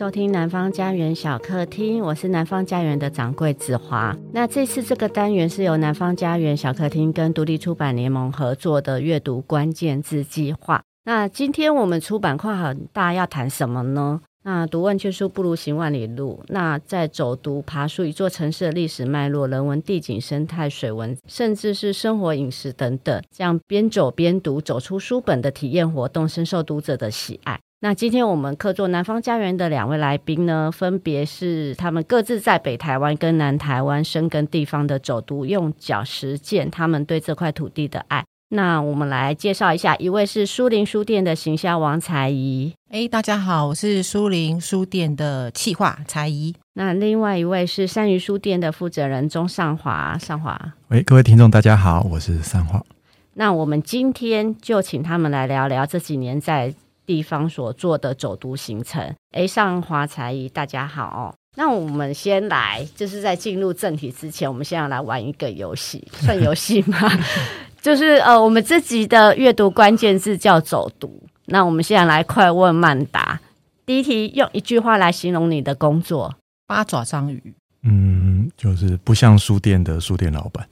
收听南方家园小客厅，我是南方家园的掌柜子华。那这次这个单元是由南方家园小客厅跟独立出版联盟合作的阅读关键字计划。那今天我们出版跨很大家，要谈什么呢？那读万卷书不如行万里路。那在走读、爬梳一座城市的历史脉络、人文、地景、生态、水文，甚至是生活饮食等等，这样边走边读，走出书本的体验活动，深受读者的喜爱。那今天我们客座南方家园的两位来宾呢，分别是他们各自在北台湾跟南台湾深耕地方的走读，用脚实践他们对这块土地的爱。那我们来介绍一下，一位是书林书店的行销王才仪。哎，大家好，我是书林书店的企划才仪。那另外一位是山鱼书店的负责人钟尚华，尚华。喂，各位听众大家好，我是尚华。那我们今天就请他们来聊聊这几年在地方所做的走读行程，哎，上华、才仪，大家好哦。那我们先来，就是在进入正题之前，我们先要来玩一个游戏，算游戏吗？就是呃，我们这集的阅读关键字叫走读。那我们现在来快问慢答。第一题，用一句话来形容你的工作：八爪章鱼。嗯，就是不像书店的书店老板。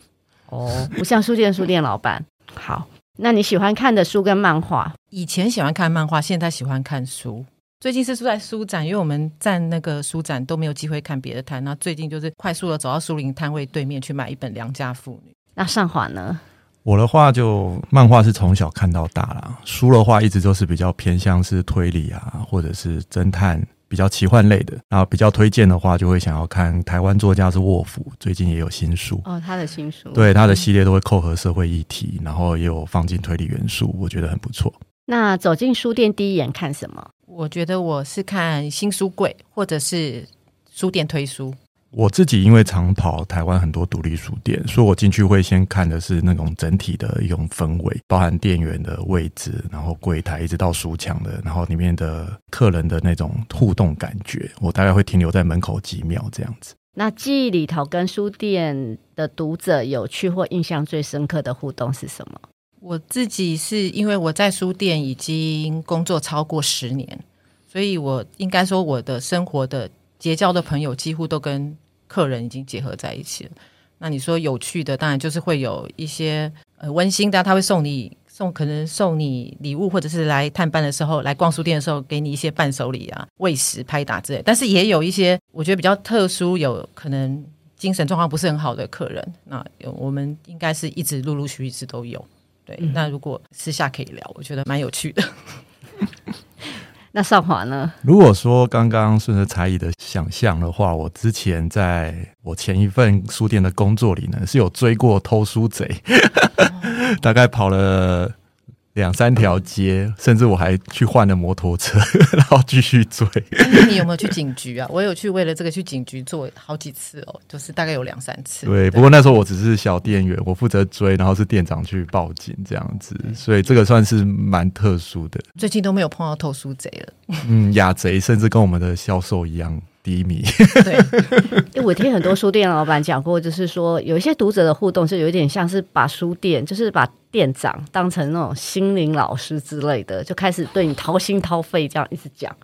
哦，不像书店的书店老板。好。那你喜欢看的书跟漫画？以前喜欢看漫画，现在喜欢看书。最近是住在书展，因为我们站那个书展都没有机会看别的摊。那最近就是快速的走到书林摊位对面去买一本《良家妇女》。那上华呢？我的话就漫画是从小看到大啦，书的话一直都是比较偏向是推理啊，或者是侦探。比较奇幻类的，然后比较推荐的话，就会想要看台湾作家是沃夫，最近也有新书哦，他的新书，对他的系列都会扣合社会议题，然后也有放进推理元素，我觉得很不错。那走进书店第一眼看什么？我觉得我是看新书柜，或者是书店推书。我自己因为常跑台湾很多独立书店，所以我进去会先看的是那种整体的一种氛围，包含店员的位置，然后柜台一直到书墙的，然后里面的客人的那种互动感觉，我大概会停留在门口几秒这样子。那记忆里头跟书店的读者有趣或印象最深刻的互动是什么？我自己是因为我在书店已经工作超过十年，所以我应该说我的生活的。结交的朋友几乎都跟客人已经结合在一起了。那你说有趣的，当然就是会有一些呃温馨的，他会送你送可能送你礼物，或者是来探班的时候，来逛书店的时候给你一些伴手礼啊、喂食、拍打之类。但是也有一些我觉得比较特殊，有可能精神状况不是很好的客人。那有我们应该是一直陆陆续续一直都有。对，嗯、那如果私下可以聊，我觉得蛮有趣的。那上华呢？如果说刚刚顺着才艺的想象的话，我之前在我前一份书店的工作里呢，是有追过偷书贼，大概跑了。两三条街，甚至我还去换了摩托车，然后继续追。你有没有去警局啊？我有去，为了这个去警局做好几次哦，就是大概有两三次。对，不过那时候我只是小店员，我负责追，然后是店长去报警这样子，所以这个算是蛮特殊的。最近都没有碰到偷书贼了。嗯，雅贼甚至跟我们的销售一样。低迷。对，我听很多书店老板讲过，就是说有一些读者的互动是有一点像是把书店，就是把店长当成那种心灵老师之类的，就开始对你掏心掏肺这样一直讲。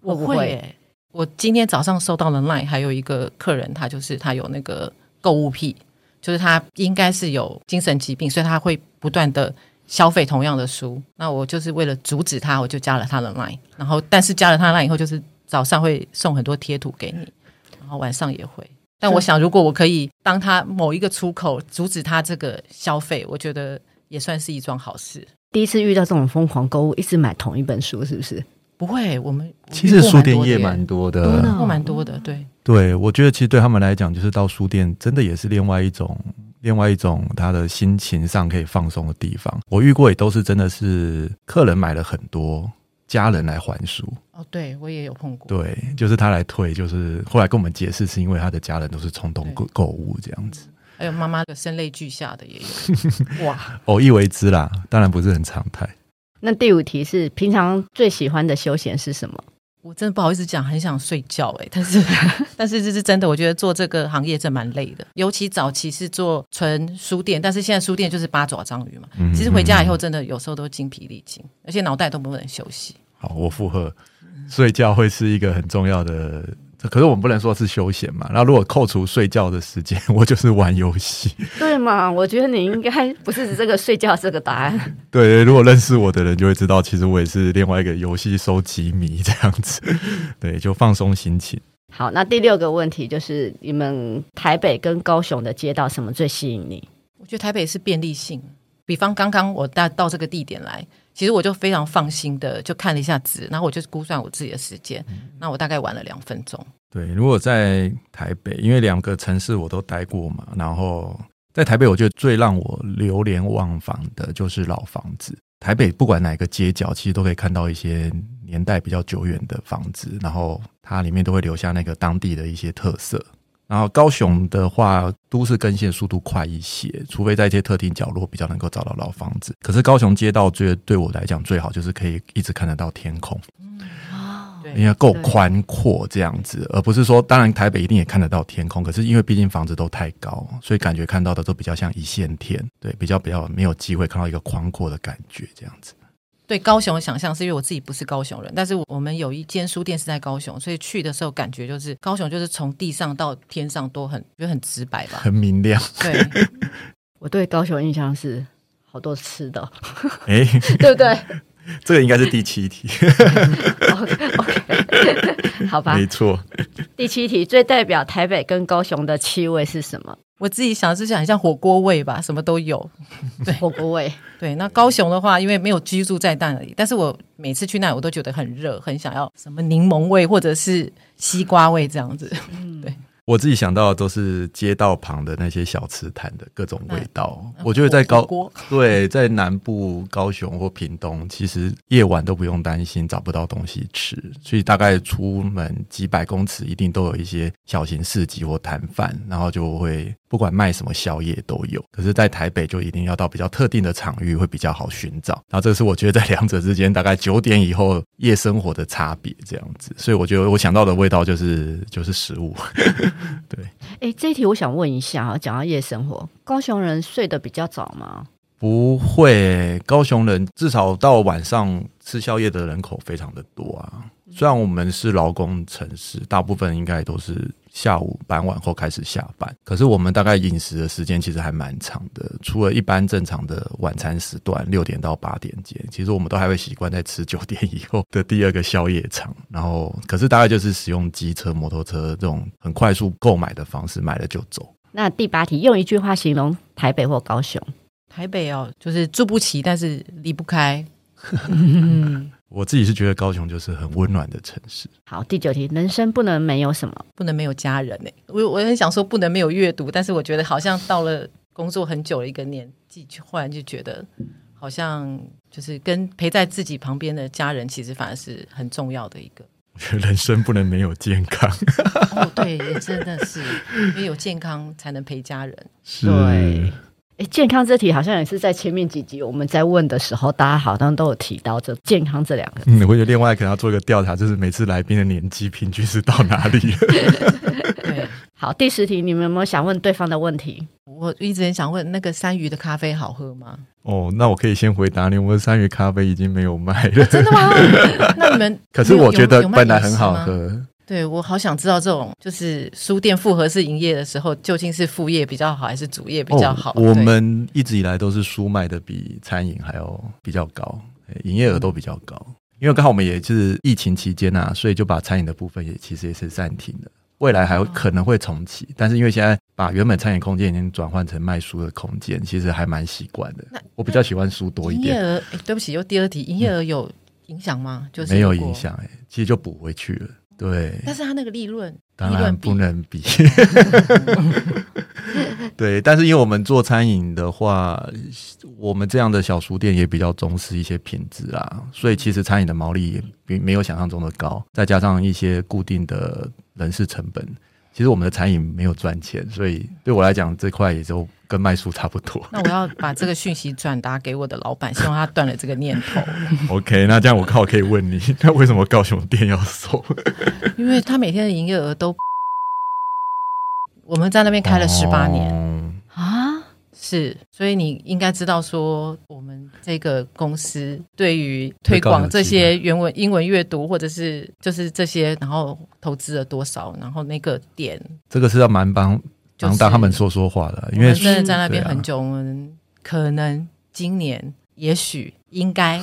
我不会？我会欸，我今天早上收到了 line，还有一个客人，他就是他有那个购物癖，就是他应该是有精神疾病，所以他会不断的消费同样的书。那我就是为了阻止他，我就加了他的 line，然后但是加了他的 line 以后，就是。早上会送很多贴图给你，然后晚上也会。但我想，如果我可以当他某一个出口，阻止他这个消费，我觉得也算是一桩好事。第一次遇到这种疯狂购物，一直买同一本书，是不是？不会，我们其实书店业蛮多的，多蛮多的。对对，我觉得其实对他们来讲，就是到书店真的也是另外一种，另外一种他的心情上可以放松的地方。我遇过也都是真的是客人买了很多。家人来还书哦，对我也有碰过。对，就是他来退，就是后来跟我们解释，是因为他的家人都是冲动购购物这样子。还有妈妈的声泪俱下的也有，哇，偶一为之啦，当然不是很常态。那第五题是平常最喜欢的休闲是什么？我真的不好意思讲，很想睡觉哎、欸，但是 但是这是真的，我觉得做这个行业真蛮累的，尤其早期是做纯书店，但是现在书店就是八爪章鱼嘛，其实回家以后真的有时候都精疲力尽，而且脑袋都不能休息。好，我附和。睡觉会是一个很重要的。可是我们不能说是休闲嘛。那如果扣除睡觉的时间，我就是玩游戏。对嘛？我觉得你应该不是这个睡觉这个答案。对，如果认识我的人就会知道，其实我也是另外一个游戏收集迷这样子。对，就放松心情。好，那第六个问题就是，你们台北跟高雄的街道什么最吸引你？我觉得台北是便利性。比方刚刚我到到这个地点来。其实我就非常放心的就看了一下纸，然后我就估算我自己的时间，嗯、那我大概玩了两分钟。对，如果在台北，因为两个城市我都待过嘛，然后在台北，我觉得最让我流连忘返的就是老房子。台北不管哪个街角，其实都可以看到一些年代比较久远的房子，然后它里面都会留下那个当地的一些特色。然后高雄的话，都市更新的速度快一些，除非在一些特定角落比较能够找到老房子。可是高雄街道最对我来讲最好，就是可以一直看得到天空，嗯哦、因为够宽阔这样子，而不是说，当然台北一定也看得到天空，可是因为毕竟房子都太高，所以感觉看到的都比较像一线天，对，比较比较没有机会看到一个宽阔的感觉这样子。对高雄的想象是因为我自己不是高雄人，但是我们有一间书店是在高雄，所以去的时候感觉就是高雄就是从地上到天上都很就很直白吧，很明亮。对，我对高雄印象是好多吃的，哎，对不对？这个应该是第七题。OK OK，好吧，没错。第七题最代表台北跟高雄的气味是什么？我自己想是想很像火锅味吧，什么都有。对，火锅味。对，那高雄的话，因为没有居住在那里，但是我每次去那里，我都觉得很热，很想要什么柠檬味或者是西瓜味这样子。嗯，对。我自己想到的都是街道旁的那些小吃摊的各种味道。我觉得在高对，在南部高雄或屏东，其实夜晚都不用担心找不到东西吃，所以大概出门几百公尺一定都有一些小型市集或摊贩，然后就会不管卖什么宵夜都有。可是，在台北就一定要到比较特定的场域会比较好寻找。然后，这是我觉得在两者之间大概九点以后夜生活的差别这样子。所以，我觉得我想到的味道就是就是食物。对，哎，这一题我想问一下啊，讲到夜生活，高雄人睡得比较早吗？不会，高雄人至少到晚上吃宵夜的人口非常的多啊。虽然我们是劳工城市，大部分应该都是下午傍晚后开始下班，可是我们大概饮食的时间其实还蛮长的。除了一般正常的晚餐时段六点到八点间，其实我们都还会习惯在吃九点以后的第二个宵夜场。然后，可是大概就是使用机车、摩托车这种很快速购买的方式，买了就走。那第八题，用一句话形容台北或高雄？台北哦，就是住不起，但是离不开。我自己是觉得高雄就是很温暖的城市。好，第九题，人生不能没有什么？不能没有家人呢？我我很想说不能没有阅读，但是我觉得好像到了工作很久的一个年纪，忽然就觉得好像就是跟陪在自己旁边的家人，其实反而是很重要的一个。我觉得人生不能没有健康。哦，对，也真的是，因为有健康才能陪家人。是对。健康这题好像也是在前面几集我们在问的时候，大家好像都有提到这健康这两个字。嗯，我觉得另外可能要做一个调查，就是每次来宾的年纪平均是到哪里？对，好，第十题，你们有没有想问对方的问题？我一直很想问，那个山鱼的咖啡好喝吗？哦，那我可以先回答你，我们山鱼咖啡已经没有卖了。哦，真的吗？那你们可是我觉得本来很好喝。对，我好想知道这种就是书店复合式营业的时候，究竟是副业比较好，还是主业比较好？哦，我们一直以来都是书卖的比餐饮还要比较高，营业额都比较高。嗯、因为刚好我们也是疫情期间啊，所以就把餐饮的部分也其实也是暂停的。未来还有可能会重启，哦、但是因为现在把原本餐饮空间已经转换成卖书的空间，其实还蛮习惯的。那我比较喜欢书多一点。营业额，对不起，又第二题，营业额有影响吗？就是没有影响，哎，其实就补回去了。对，但是他那个利润当然不能比。对，但是因为我们做餐饮的话，我们这样的小书店也比较重视一些品质啊，所以其实餐饮的毛利也比没有想象中的高，再加上一些固定的人事成本。其实我们的餐饮没有赚钱，所以对我来讲这块也就跟卖书差不多。那我要把这个讯息转达给我的老板，希望他断了这个念头。OK，那这样我刚好可以问你，那为什么高雄店要收？因为他每天的营业额都，我们在那边开了十八年、是，所以你应该知道说，我们这个公司对于推广这些原文英文阅读，或者是就是这些，然后投资了多少，然后那个点，这个是要蛮帮帮他们说说话的，因为真的在那边很久，我们可能今年也许应该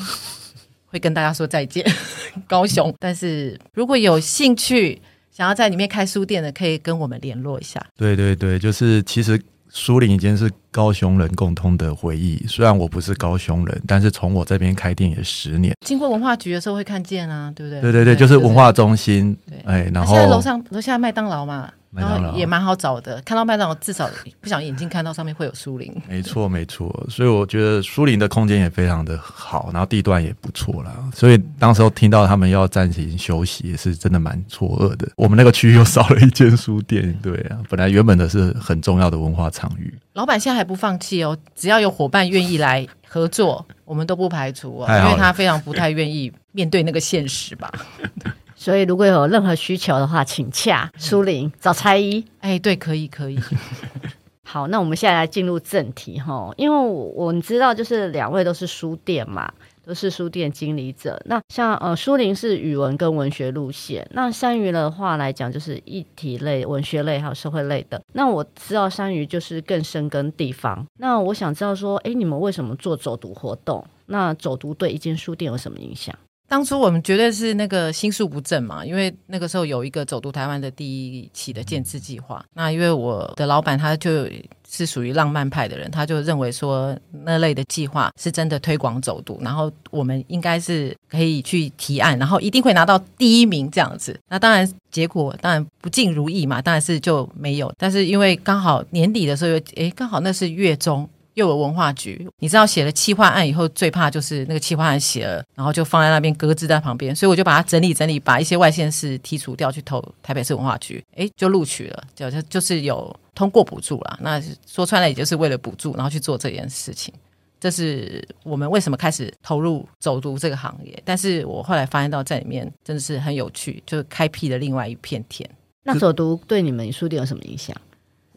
会跟大家说再见，高雄。但是如果有兴趣想要在里面开书店的，可以跟我们联络一下。对对对，就是其实。书林已经是高雄人共通的回忆。虽然我不是高雄人，但是从我这边开店也十年，经过文化局的时候会看见啊，对不对？对对对，就是文化中心。对，哎，然后现在楼上楼下麦当劳嘛。然后也蛮好找的，看到麦当劳至少不想眼睛看到上面会有书林。没错没错，所以我觉得书林的空间也非常的好，然后地段也不错啦。所以当时候听到他们要暂停休息，也是真的蛮错愕的。我们那个区域又少了一间书店，对啊，本来原本的是很重要的文化场域。老板现在还不放弃哦，只要有伙伴愿意来合作，我们都不排除哦，因为他非常不太愿意面对那个现实吧。所以，如果有任何需求的话，请洽书林找蔡伊。哎，对，可以，可以。好，那我们现在来进入正题哈，因为我们知道，就是两位都是书店嘛，都是书店经理者。那像呃，书林是语文跟文学路线，那山鱼的话来讲，就是议题类、文学类还有社会类的。那我知道山鱼就是更深耕地方。那我想知道说，哎，你们为什么做走读活动？那走读对一间书店有什么影响？当初我们绝对是那个心术不正嘛，因为那个时候有一个走读台湾的第一期的建制计划。那因为我的老板他就是属于浪漫派的人，他就认为说那类的计划是真的推广走读，然后我们应该是可以去提案，然后一定会拿到第一名这样子。那当然结果当然不尽如意嘛，当然是就没有。但是因为刚好年底的时候又诶，刚好那是月中。又有文化局，你知道写了企划案以后，最怕就是那个企划案写了，然后就放在那边搁置在旁边，所以我就把它整理整理，把一些外县市剔除掉，去投台北市文化局，诶，就录取了，就就就是有通过补助了。那说穿了，也就是为了补助，然后去做这件事情。这是我们为什么开始投入走读这个行业。但是我后来发现到在里面真的是很有趣，就是开辟了另外一片天。那走读对你们书店有什么影响？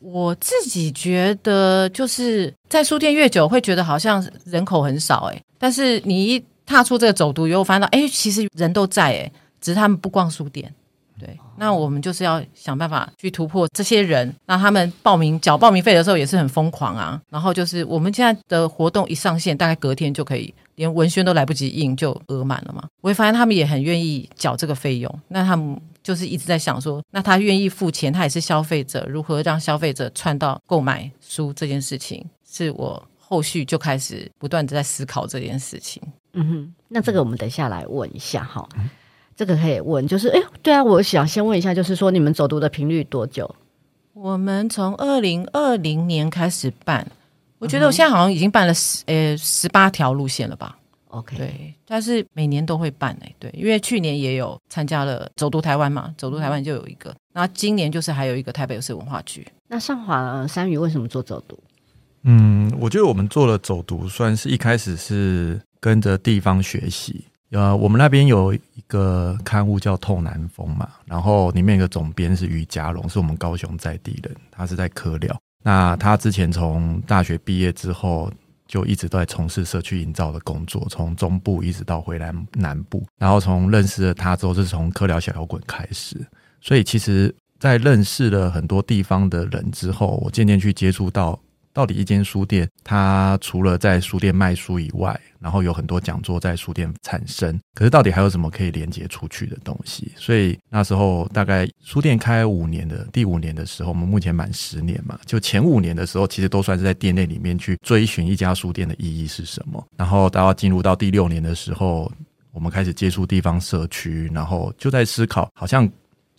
我自己觉得，就是在书店越久，会觉得好像人口很少哎，但是你一踏出这个走读以后，发现到哎，其实人都在哎，只是他们不逛书店。对，那我们就是要想办法去突破这些人，那他们报名缴报名费的时候也是很疯狂啊。然后就是我们现在的活动一上线，大概隔天就可以，连文宣都来不及印就额满了嘛。我会发现他们也很愿意缴这个费用，那他们。就是一直在想说，那他愿意付钱，他也是消费者，如何让消费者串到购买书这件事情，是我后续就开始不断的在思考这件事情。嗯哼，那这个我们等下来问一下哈，嗯、这个可以问，就是哎，对啊，我想先问一下，就是说你们走读的频率多久？我们从二零二零年开始办，我觉得我现在好像已经办了十呃十八条路线了吧。OK，对，但是每年都会办哎，对，因为去年也有参加了走读台湾嘛，走读台湾就有一个，那今年就是还有一个台北市文化局。那上华山鱼为什么做走读？嗯，我觉得我们做了走读，算是一开始是跟着地方学习。呃，我们那边有一个刊物叫《透南风》嘛，然后里面有个总编是于家龙，是我们高雄在地人，他是在科廖。那他之前从大学毕业之后。就一直都在从事社区营造的工作，从中部一直到回来南部，然后从认识了他之后，是从科聊小摇滚开始。所以其实，在认识了很多地方的人之后，我渐渐去接触到。到底一间书店，它除了在书店卖书以外，然后有很多讲座在书店产生。可是到底还有什么可以连接出去的东西？所以那时候大概书店开五年的第五年的时候，我们目前满十年嘛，就前五年的时候，其实都算是在店内里面去追寻一家书店的意义是什么。然后到要进入到第六年的时候，我们开始接触地方社区，然后就在思考，好像。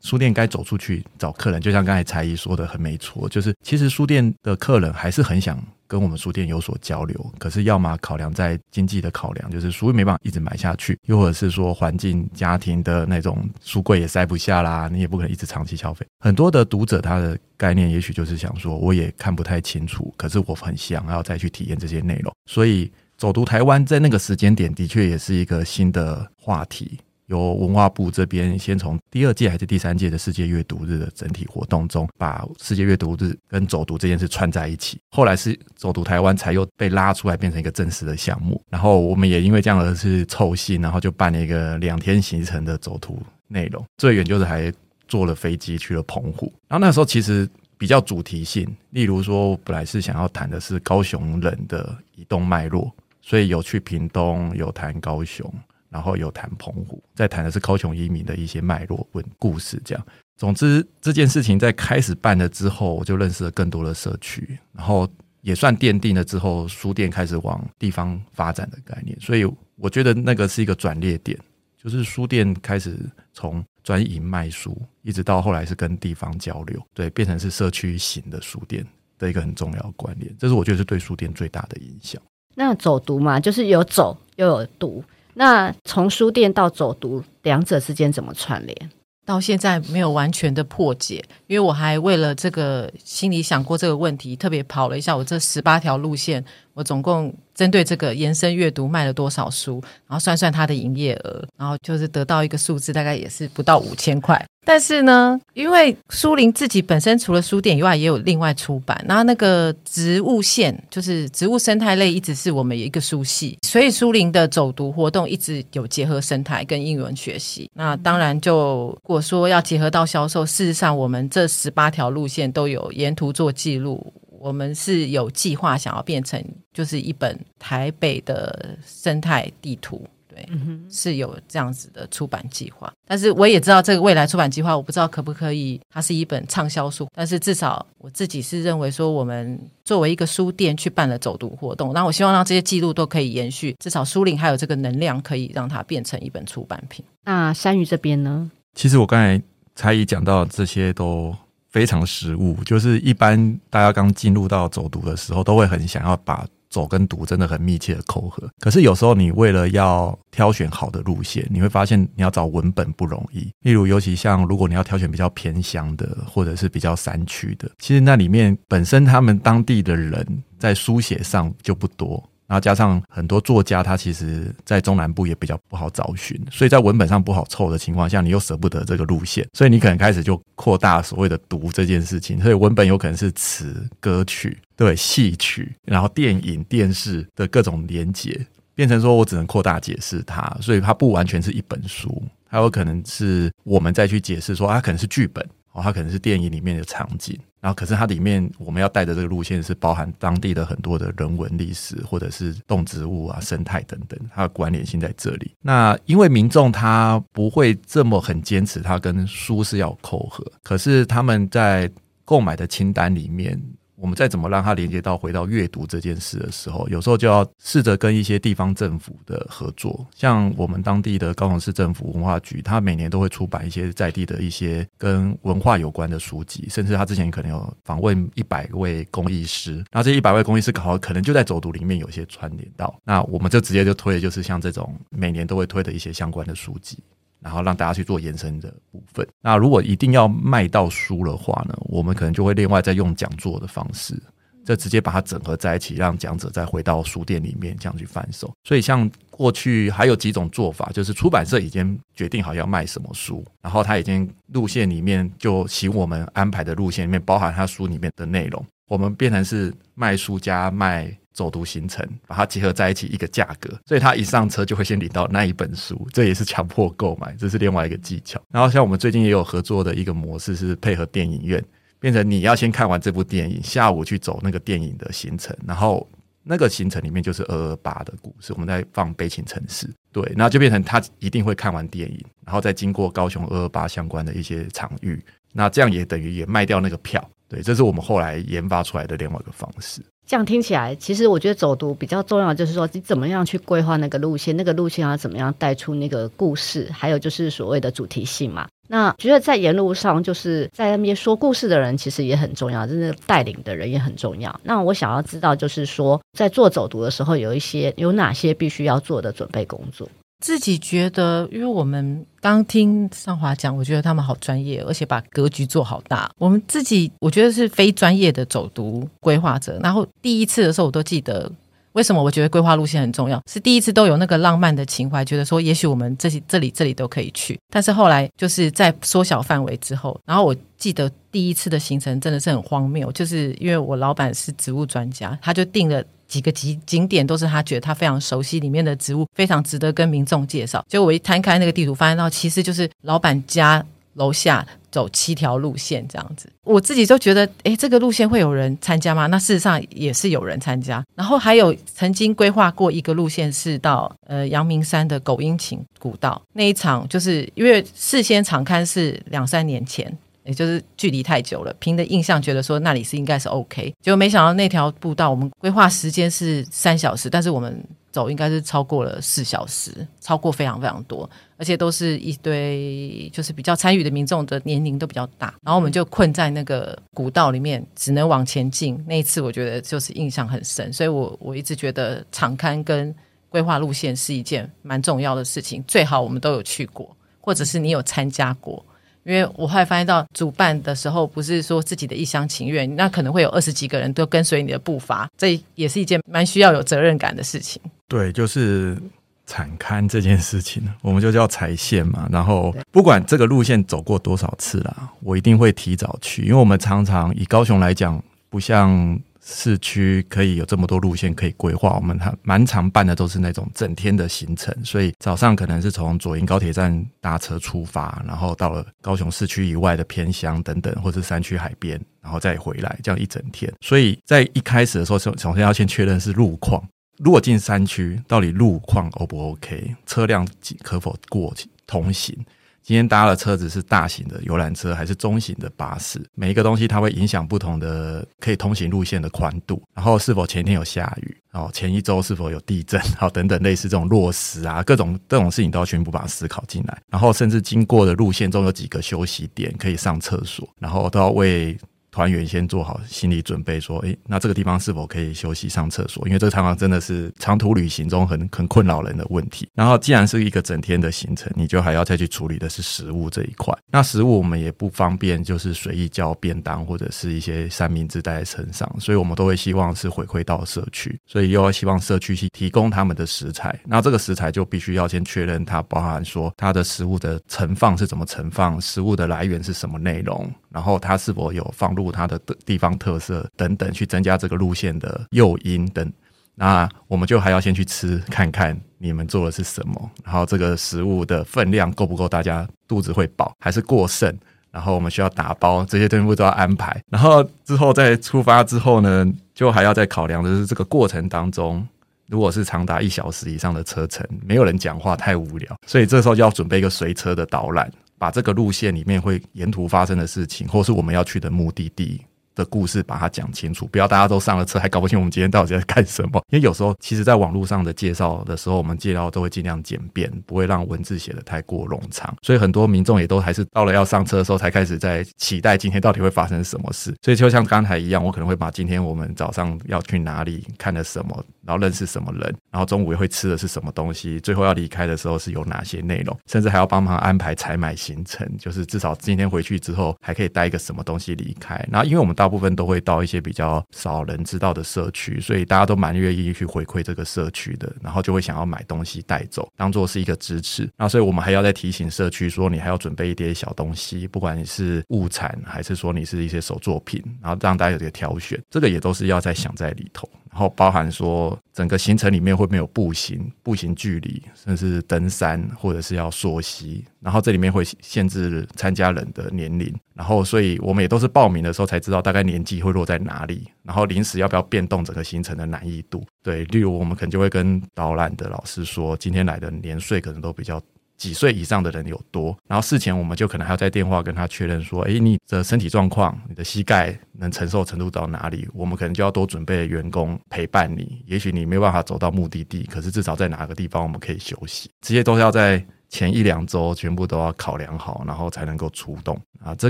书店该走出去找客人，就像刚才才艺说的很没错，就是其实书店的客人还是很想跟我们书店有所交流，可是要么考量在经济的考量，就是书没办法一直买下去，又或者是说环境、家庭的那种书柜也塞不下啦，你也不可能一直长期消费。很多的读者他的概念也许就是想说，我也看不太清楚，可是我很想要再去体验这些内容，所以走读台湾在那个时间点的确也是一个新的话题。由文化部这边先从第二届还是第三届的世界阅读日的整体活动中，把世界阅读日跟走读这件事串在一起。后来是走读台湾才又被拉出来变成一个正式的项目。然后我们也因为这样而是凑兴，然后就办了一个两天行程的走读内容，最远就是还坐了飞机去了澎湖。然后那时候其实比较主题性，例如说本来是想要谈的是高雄人的移动脉络，所以有去屏东，有谈高雄。然后有谈澎湖，在谈的是高雄移民的一些脉络、问故事，这样。总之，这件事情在开始办了之后，我就认识了更多的社区，然后也算奠定了之后书店开始往地方发展的概念。所以，我觉得那个是一个转捩点，就是书店开始从专营卖书，一直到后来是跟地方交流，对，变成是社区型的书店的一个很重要的观念。这是我觉得是对书店最大的影响。那走读嘛，就是有走又有读。那从书店到走读，两者之间怎么串联？到现在没有完全的破解，因为我还为了这个心里想过这个问题，特别跑了一下我这十八条路线，我总共针对这个延伸阅读卖了多少书，然后算算它的营业额，然后就是得到一个数字，大概也是不到五千块。但是呢，因为苏林自己本身除了书店以外，也有另外出版。然后那个植物线，就是植物生态类，一直是我们一个书系，所以苏林的走读活动一直有结合生态跟英文学习。那当然，就如果说要结合到销售，事实上我们这十八条路线都有沿途做记录。我们是有计划想要变成就是一本台北的生态地图。对，是有这样子的出版计划，但是我也知道这个未来出版计划，我不知道可不可以，它是一本畅销书，但是至少我自己是认为说，我们作为一个书店去办了走读活动，那我希望让这些记录都可以延续，至少书林还有这个能量，可以让它变成一本出版品。那山瑜这边呢？其实我刚才才已讲到这些都非常实务，就是一般大家刚进入到走读的时候，都会很想要把。走跟读真的很密切的扣合，可是有时候你为了要挑选好的路线，你会发现你要找文本不容易。例如，尤其像如果你要挑选比较偏乡的，或者是比较山区的，其实那里面本身他们当地的人在书写上就不多。然后加上很多作家，他其实在中南部也比较不好找寻，所以在文本上不好凑的情况下，你又舍不得这个路线，所以你可能开始就扩大所谓的读这件事情。所以文本有可能是词、歌曲、对戏曲，然后电影、电视的各种连结，变成说我只能扩大解释它，所以它不完全是一本书，还有可能是我们再去解释说，它可能是剧本。哦，它可能是电影里面的场景，然后可是它里面我们要带的这个路线是包含当地的很多的人文历史，或者是动植物啊、生态等等，它的关联性在这里。那因为民众他不会这么很坚持，他跟书是要扣合，可是他们在购买的清单里面。我们再怎么让它连接到回到阅读这件事的时候，有时候就要试着跟一些地方政府的合作，像我们当地的高雄市政府文化局，它每年都会出版一些在地的一些跟文化有关的书籍，甚至他之前可能有访问一百位工艺师，然后这一百位工艺师刚好可能就在走读里面有些串联到，那我们就直接就推的就是像这种每年都会推的一些相关的书籍。然后让大家去做延伸的部分。那如果一定要卖到书的话呢，我们可能就会另外再用讲座的方式，就直接把它整合在一起，让讲者再回到书店里面这样去贩售。所以像过去还有几种做法，就是出版社已经决定好要卖什么书，然后他已经路线里面就请我们安排的路线里面包含他书里面的内容，我们变成是卖书加卖。走读行程，把它结合在一起，一个价格，所以他一上车就会先领到那一本书，这也是强迫购买，这是另外一个技巧。然后像我们最近也有合作的一个模式，是配合电影院，变成你要先看完这部电影，下午去走那个电影的行程，然后那个行程里面就是二二八的故事，我们在放悲情城市，对，那就变成他一定会看完电影，然后再经过高雄二二八相关的一些场域，那这样也等于也卖掉那个票，对，这是我们后来研发出来的另外一个方式。这样听起来，其实我觉得走读比较重要，就是说你怎么样去规划那个路线，那个路线要怎么样带出那个故事，还有就是所谓的主题性嘛。那觉得在沿路上，就是在那边说故事的人其实也很重要，真的带领的人也很重要。那我想要知道，就是说在做走读的时候，有一些有哪些必须要做的准备工作。自己觉得，因为我们刚听尚华讲，我觉得他们好专业，而且把格局做好大。我们自己我觉得是非专业的走读规划者。然后第一次的时候，我都记得为什么我觉得规划路线很重要？是第一次都有那个浪漫的情怀，觉得说也许我们这些这里这里都可以去。但是后来就是在缩小范围之后，然后我记得第一次的行程真的是很荒谬，就是因为我老板是植物专家，他就定了几个景景点，都是他觉得他非常熟悉里面的植物，非常值得跟民众介绍。结果我一摊开那个地图，发现到其实就是老板家楼下。走七条路线这样子，我自己就觉得，诶，这个路线会有人参加吗？那事实上也是有人参加。然后还有曾经规划过一个路线，是到呃阳明山的狗阴琴古道那一场，就是因为事先场刊是两三年前，也就是距离太久了，凭的印象觉得说那里是应该是 OK，结果没想到那条步道我们规划时间是三小时，但是我们。走应该是超过了四小时，超过非常非常多，而且都是一堆就是比较参与的民众的年龄都比较大，然后我们就困在那个古道里面，只能往前进。那一次我觉得就是印象很深，所以我我一直觉得场勘跟规划路线是一件蛮重要的事情，最好我们都有去过，或者是你有参加过。因为我后来发现到主办的时候，不是说自己的一厢情愿，那可能会有二十几个人都跟随你的步伐，这也是一件蛮需要有责任感的事情。对，就是产刊这件事情，我们就叫踩线嘛。然后不管这个路线走过多少次啦，我一定会提早去，因为我们常常以高雄来讲，不像。市区可以有这么多路线可以规划，我们还蛮常办的都是那种整天的行程，所以早上可能是从左营高铁站搭车出发，然后到了高雄市区以外的偏乡等等，或者山区海边，然后再回来，这样一整天。所以在一开始的时候，首先要先确认是路况，如果进山区，到底路况 O 不 OK，车辆可否过通行。今天搭的车子是大型的游览车还是中型的巴士？每一个东西它会影响不同的可以通行路线的宽度，然后是否前天有下雨，然后前一周是否有地震，好 等等类似这种落石啊，各种这种事情都要全部把它思考进来，然后甚至经过的路线中有几个休息点可以上厕所，然后都要为。团员先做好心理准备，说：“诶，那这个地方是否可以休息上厕所？因为这个常常真的是长途旅行中很很困扰人的问题。然后，既然是一个整天的行程，你就还要再去处理的是食物这一块。那食物我们也不方便，就是随意叫便当或者是一些三明治带在身上，所以我们都会希望是回馈到社区，所以又要希望社区去提供他们的食材。那这个食材就必须要先确认它包含说它的食物的盛放是怎么盛放，食物的来源是什么内容。”然后它是否有放入它的地方特色等等，去增加这个路线的诱因等。那我们就还要先去吃看看你们做的是什么，然后这个食物的分量够不够，大家肚子会饱还是过剩？然后我们需要打包这些东西都要安排。然后之后在出发之后呢，就还要再考量的是这个过程当中，如果是长达一小时以上的车程，没有人讲话太无聊，所以这时候就要准备一个随车的导览。把这个路线里面会沿途发生的事情，或是我们要去的目的地的故事，把它讲清楚，不要大家都上了车还搞不清我们今天到底在干什么。因为有时候，其实在网络上的介绍的时候，我们介绍都会尽量简便，不会让文字写得太过冗长。所以很多民众也都还是到了要上车的时候，才开始在期待今天到底会发生什么事。所以就像刚才一样，我可能会把今天我们早上要去哪里看了什么。然后认识什么人，然后中午也会吃的是什么东西，最后要离开的时候是有哪些内容，甚至还要帮忙安排采买行程，就是至少今天回去之后还可以带一个什么东西离开。然后因为我们大部分都会到一些比较少人知道的社区，所以大家都蛮愿意去回馈这个社区的，然后就会想要买东西带走，当做是一个支持。那所以我们还要再提醒社区说，你还要准备一点小东西，不管你是物产还是说你是一些手作品，然后让大家有这个挑选，这个也都是要在想在里头。然后包含说整个行程里面会不会有步行、步行距离，甚至登山或者是要溯溪。然后这里面会限制参加人的年龄。然后所以我们也都是报名的时候才知道大概年纪会落在哪里。然后临时要不要变动整个行程的难易度？对，例如我们可能就会跟导览的老师说，今天来的年岁可能都比较。几岁以上的人有多？然后事前我们就可能还要在电话跟他确认说：“哎，你的身体状况，你的膝盖能承受程度到哪里？”我们可能就要多准备员工陪伴你。也许你没办法走到目的地，可是至少在哪个地方我们可以休息。这些都是要在。前一两周全部都要考量好，然后才能够出动啊！这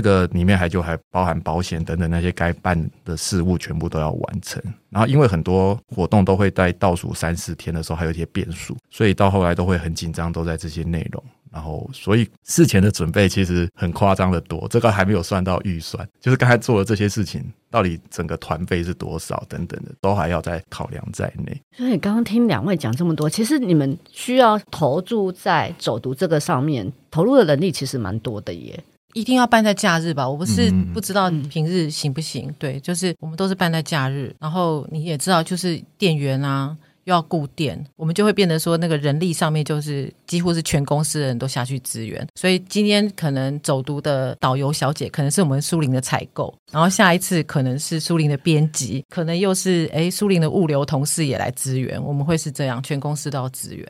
个里面还就还包含保险等等那些该办的事务，全部都要完成。然后因为很多活动都会在倒数三四天的时候还有一些变数，所以到后来都会很紧张，都在这些内容。然后所以事前的准备其实很夸张的多，这个还没有算到预算，就是刚才做的这些事情，到底整个团费是多少等等的，都还要再考量在内。所以刚刚听两位讲这么多，其实你们需要投注在走读这个上面，投入的能力其实蛮多的耶。一定要办在假日吧？我不是不知道平日行不行。嗯、对，就是我们都是办在假日。然后你也知道，就是店员啊，又要顾店，我们就会变得说，那个人力上面就是几乎是全公司的人都下去支援。所以今天可能走读的导游小姐，可能是我们苏林的采购，然后下一次可能是苏林的编辑，可能又是哎苏林的物流同事也来支援。我们会是这样，全公司都要支援。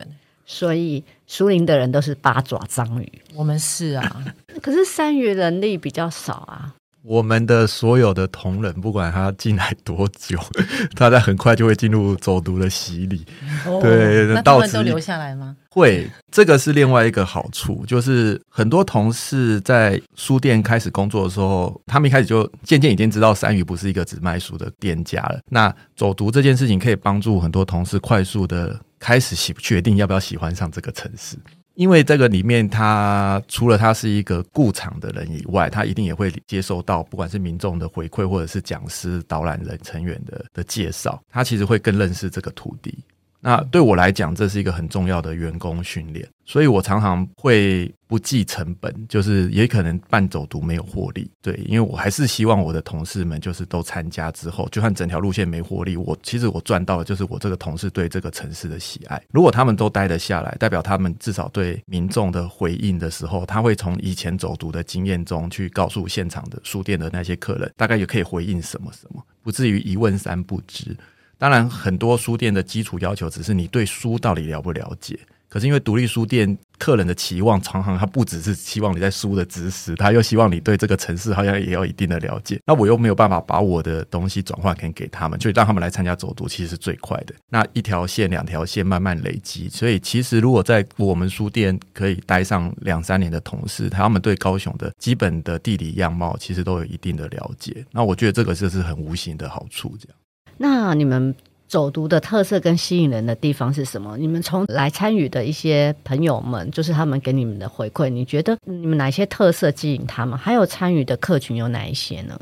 所以苏林的人都是八爪章鱼，我们是啊，可是三鱼人力比较少啊。我们的所有的同仁，不管他进来多久，他在很快就会进入走读的洗礼。哦、对，那他们都留下来吗？会，这个是另外一个好处，就是很多同事在书店开始工作的时候，他们一开始就渐渐已经知道山鱼不是一个只卖书的店家了。那走读这件事情可以帮助很多同事快速的开始喜决定要不要喜欢上这个城市。因为这个里面，他除了他是一个顾场的人以外，他一定也会接收到不管是民众的回馈，或者是讲师、导览人成员的的介绍，他其实会更认识这个土地。那对我来讲，这是一个很重要的员工训练，所以我常常会不计成本，就是也可能办走读没有获利，对，因为我还是希望我的同事们就是都参加之后，就算整条路线没获利，我其实我赚到的就是我这个同事对这个城市的喜爱。如果他们都待得下来，代表他们至少对民众的回应的时候，他会从以前走读的经验中去告诉现场的书店的那些客人，大概也可以回应什么什么，不至于一问三不知。当然，很多书店的基础要求只是你对书到底了不了解。可是因为独立书店客人的期望，常常他不只是希望你在书的知识，他又希望你对这个城市好像也有一定的了解。那我又没有办法把我的东西转换给给他们，就让他们来参加走读，其实是最快的。那一条线、两条线慢慢累积，所以其实如果在我们书店可以待上两三年的同事，他们对高雄的基本的地理样貌其实都有一定的了解。那我觉得这个就是很无形的好处，这样。那你们走读的特色跟吸引人的地方是什么？你们从来参与的一些朋友们，就是他们给你们的回馈，你觉得你们哪些特色吸引他们？还有参与的客群有哪一些呢？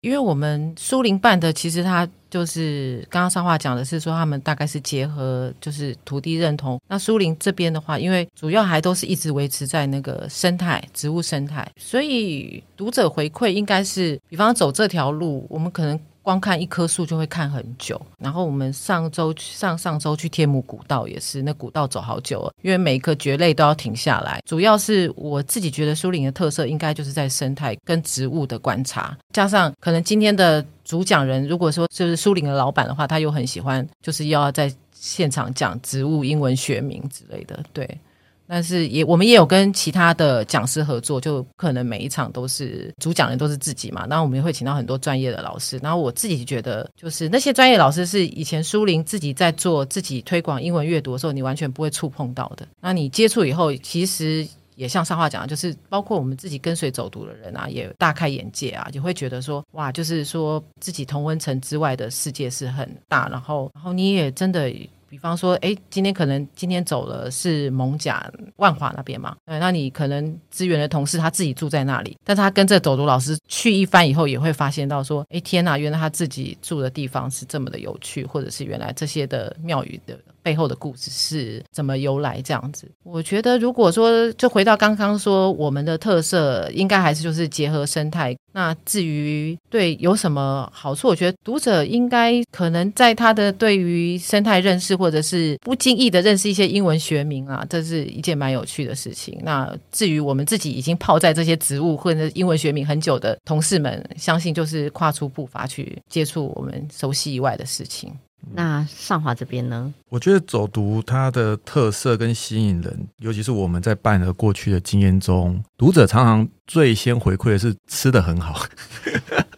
因为我们苏林办的，其实他就是刚刚上话讲的是说，他们大概是结合就是土地认同。那苏林这边的话，因为主要还都是一直维持在那个生态植物生态，所以读者回馈应该是，比方走这条路，我们可能。光看一棵树就会看很久，然后我们上周上上周去天母古道也是，那古道走好久了，因为每一棵蕨类都要停下来。主要是我自己觉得苏林的特色应该就是在生态跟植物的观察，加上可能今天的主讲人如果说就是苏林的老板的话，他又很喜欢就是要在现场讲植物英文学名之类的，对。但是也，我们也有跟其他的讲师合作，就可能每一场都是主讲人都是自己嘛。然后我们也会请到很多专业的老师。然后我自己觉得，就是那些专业老师是以前书林自己在做自己推广英文阅读的时候，你完全不会触碰到的。那你接触以后，其实也像上话讲的，就是包括我们自己跟随走读的人啊，也大开眼界啊，就会觉得说，哇，就是说自己同温层之外的世界是很大。然后，然后你也真的。比方说，哎，今天可能今天走了是蒙甲万华那边嘛，对，那你可能支援的同事他自己住在那里，但是他跟着走读老师去一番以后，也会发现到说，哎，天呐，原来他自己住的地方是这么的有趣，或者是原来这些的庙宇的背后的故事是怎么由来这样子。我觉得，如果说就回到刚刚说，我们的特色应该还是就是结合生态。那至于对有什么好处，我觉得读者应该可能在他的对于生态认识，或者是不经意的认识一些英文学名啊，这是一件蛮有趣的事情。那至于我们自己已经泡在这些植物或者英文学名很久的同事们，相信就是跨出步伐去接触我们熟悉以外的事情。那上华这边呢？我觉得走读它的特色跟吸引人，尤其是我们在办了过去的经验中，读者常常最先回馈的是吃的很好。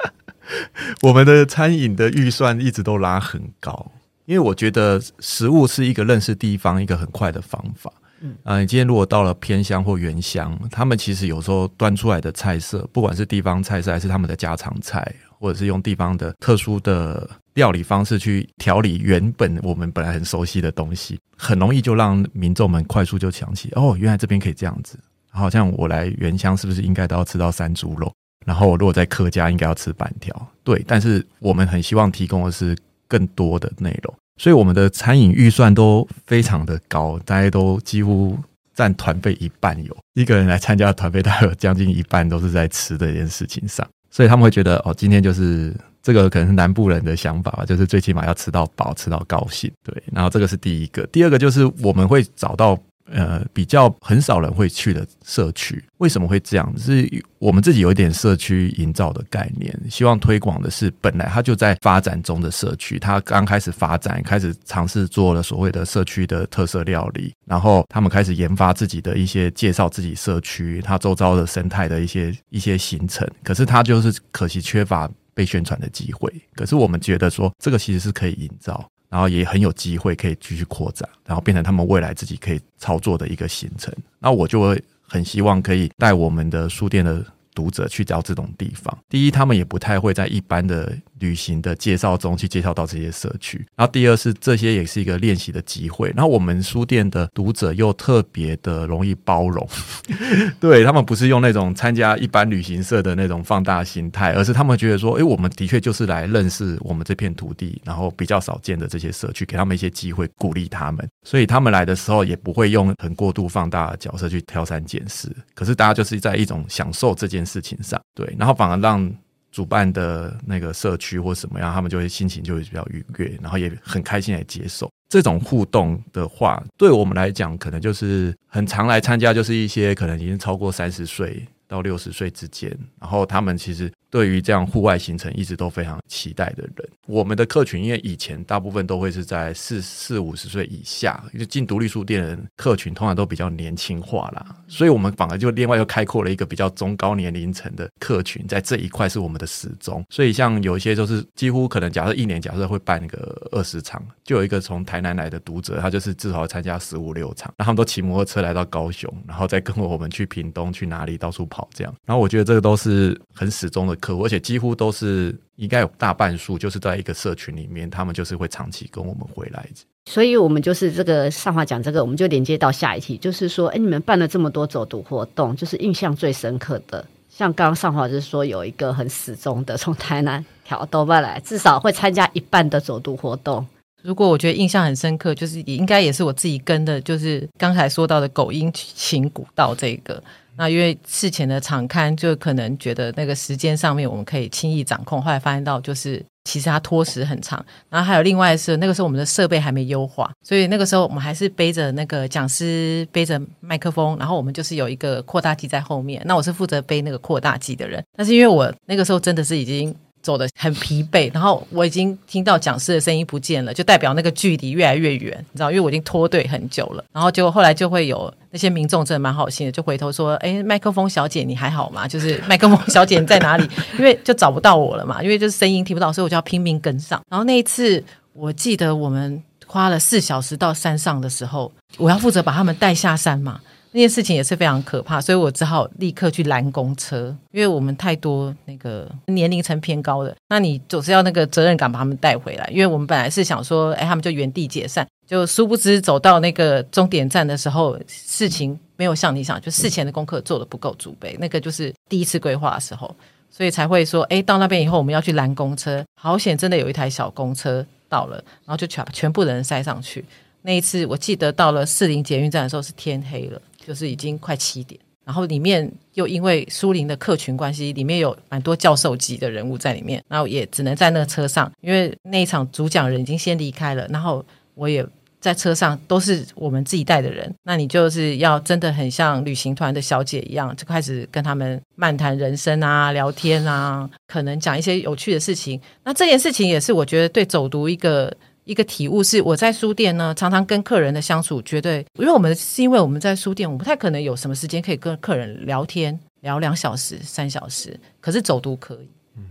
我们的餐饮的预算一直都拉很高，因为我觉得食物是一个认识地方一个很快的方法。嗯，啊，你今天如果到了偏乡或原乡，他们其实有时候端出来的菜色，不管是地方菜色还是他们的家常菜。或者是用地方的特殊的料理方式去调理原本我们本来很熟悉的东西，很容易就让民众们快速就想起哦，原来这边可以这样子。好像我来原乡是不是应该都要吃到山猪肉？然后我如果在客家应该要吃板条。对，但是我们很希望提供的是更多的内容，所以我们的餐饮预算都非常的高，大家都几乎占团费一半有，一个人来参加团费大概有将近一半都是在吃这件事情上，所以他们会觉得哦，今天就是这个可能是南部人的想法吧，就是最起码要吃到饱，吃到高兴。对，然后这个是第一个，第二个就是我们会找到。呃，比较很少人会去的社区，为什么会这样？是我们自己有一点社区营造的概念，希望推广的是本来它就在发展中的社区，它刚开始发展，开始尝试做了所谓的社区的特色料理，然后他们开始研发自己的一些介绍自己社区它周遭的生态的一些一些行程，可是它就是可惜缺乏被宣传的机会。可是我们觉得说，这个其实是可以营造。然后也很有机会可以继续扩展，然后变成他们未来自己可以操作的一个行程。那我就会很希望可以带我们的书店的读者去到这种地方。第一，他们也不太会在一般的。旅行的介绍中去介绍到这些社区，然后第二是这些也是一个练习的机会。然后我们书店的读者又特别的容易包容，对，他们不是用那种参加一般旅行社的那种放大心态，而是他们觉得说，诶，我们的确就是来认识我们这片土地，然后比较少见的这些社区，给他们一些机会，鼓励他们。所以他们来的时候也不会用很过度放大的角色去挑三拣四，可是大家就是在一种享受这件事情上，对，然后反而让。主办的那个社区或什么样，他们就会心情就会比较愉悦，然后也很开心来接受。这种互动的话，对我们来讲，可能就是很常来参加，就是一些可能已经超过三十岁到六十岁之间，然后他们其实。对于这样户外行程一直都非常期待的人，我们的客群因为以前大部分都会是在四四五十岁以下，就进独立书店的人客群通常都比较年轻化啦，所以我们反而就另外又开阔了一个比较中高年龄层的客群，在这一块是我们的始终。所以像有一些就是几乎可能假设一年假设会办个二十场，就有一个从台南来的读者，他就是至少要参加十五六场，然后他们都骑摩托车来到高雄，然后再跟我们去屏东去哪里到处跑这样。然后我觉得这个都是很始终的。客户，而且几乎都是应该有大半数，就是在一个社群里面，他们就是会长期跟我们回来。所以，我们就是这个上华讲这个，我们就连接到下一题，就是说，哎，你们办了这么多走读活动，就是印象最深刻的，像刚刚上华就是说有一个很始终的，从台南调到过来，至少会参加一半的走读活动。如果我觉得印象很深刻，就是也应该也是我自己跟的，就是刚才说到的狗音琴古道这个。那因为事前的场刊，就可能觉得那个时间上面我们可以轻易掌控，后来发现到就是其实它拖时很长。然后还有另外是那个时候我们的设备还没优化，所以那个时候我们还是背着那个讲师背着麦克风，然后我们就是有一个扩大机在后面。那我是负责背那个扩大机的人，但是因为我那个时候真的是已经。走得很疲惫，然后我已经听到讲师的声音不见了，就代表那个距离越来越远，你知道，因为我已经脱队很久了。然后结果后来就会有那些民众真的蛮好心的，就回头说：“哎，麦克风小姐你还好吗？就是麦克风小姐你在哪里？” 因为就找不到我了嘛，因为就是声音听不到，所以我就要拼命跟上。然后那一次我记得我们花了四小时到山上的时候，我要负责把他们带下山嘛。那件事情也是非常可怕，所以我只好立刻去拦公车，因为我们太多那个年龄层偏高的，那你总是要那个责任感把他们带回来。因为我们本来是想说，哎，他们就原地解散，就殊不知走到那个终点站的时候，事情没有像你想，就事前的功课做的不够足备，那个就是第一次规划的时候，所以才会说，哎，到那边以后我们要去拦公车，好险，真的有一台小公车到了，然后就全全部人塞上去。那一次我记得到了士林捷运站的时候是天黑了。就是已经快七点，然后里面又因为苏林的客群关系，里面有蛮多教授级的人物在里面，然后也只能在那个车上，因为那一场主讲人已经先离开了，然后我也在车上，都是我们自己带的人，那你就是要真的很像旅行团的小姐一样，就开始跟他们漫谈人生啊，聊天啊，可能讲一些有趣的事情。那这件事情也是我觉得对走读一个。一个体悟是，我在书店呢，常常跟客人的相处，绝对因为我们是因为我们在书店，我不太可能有什么时间可以跟客人聊天聊两小时、三小时，可是走读可以。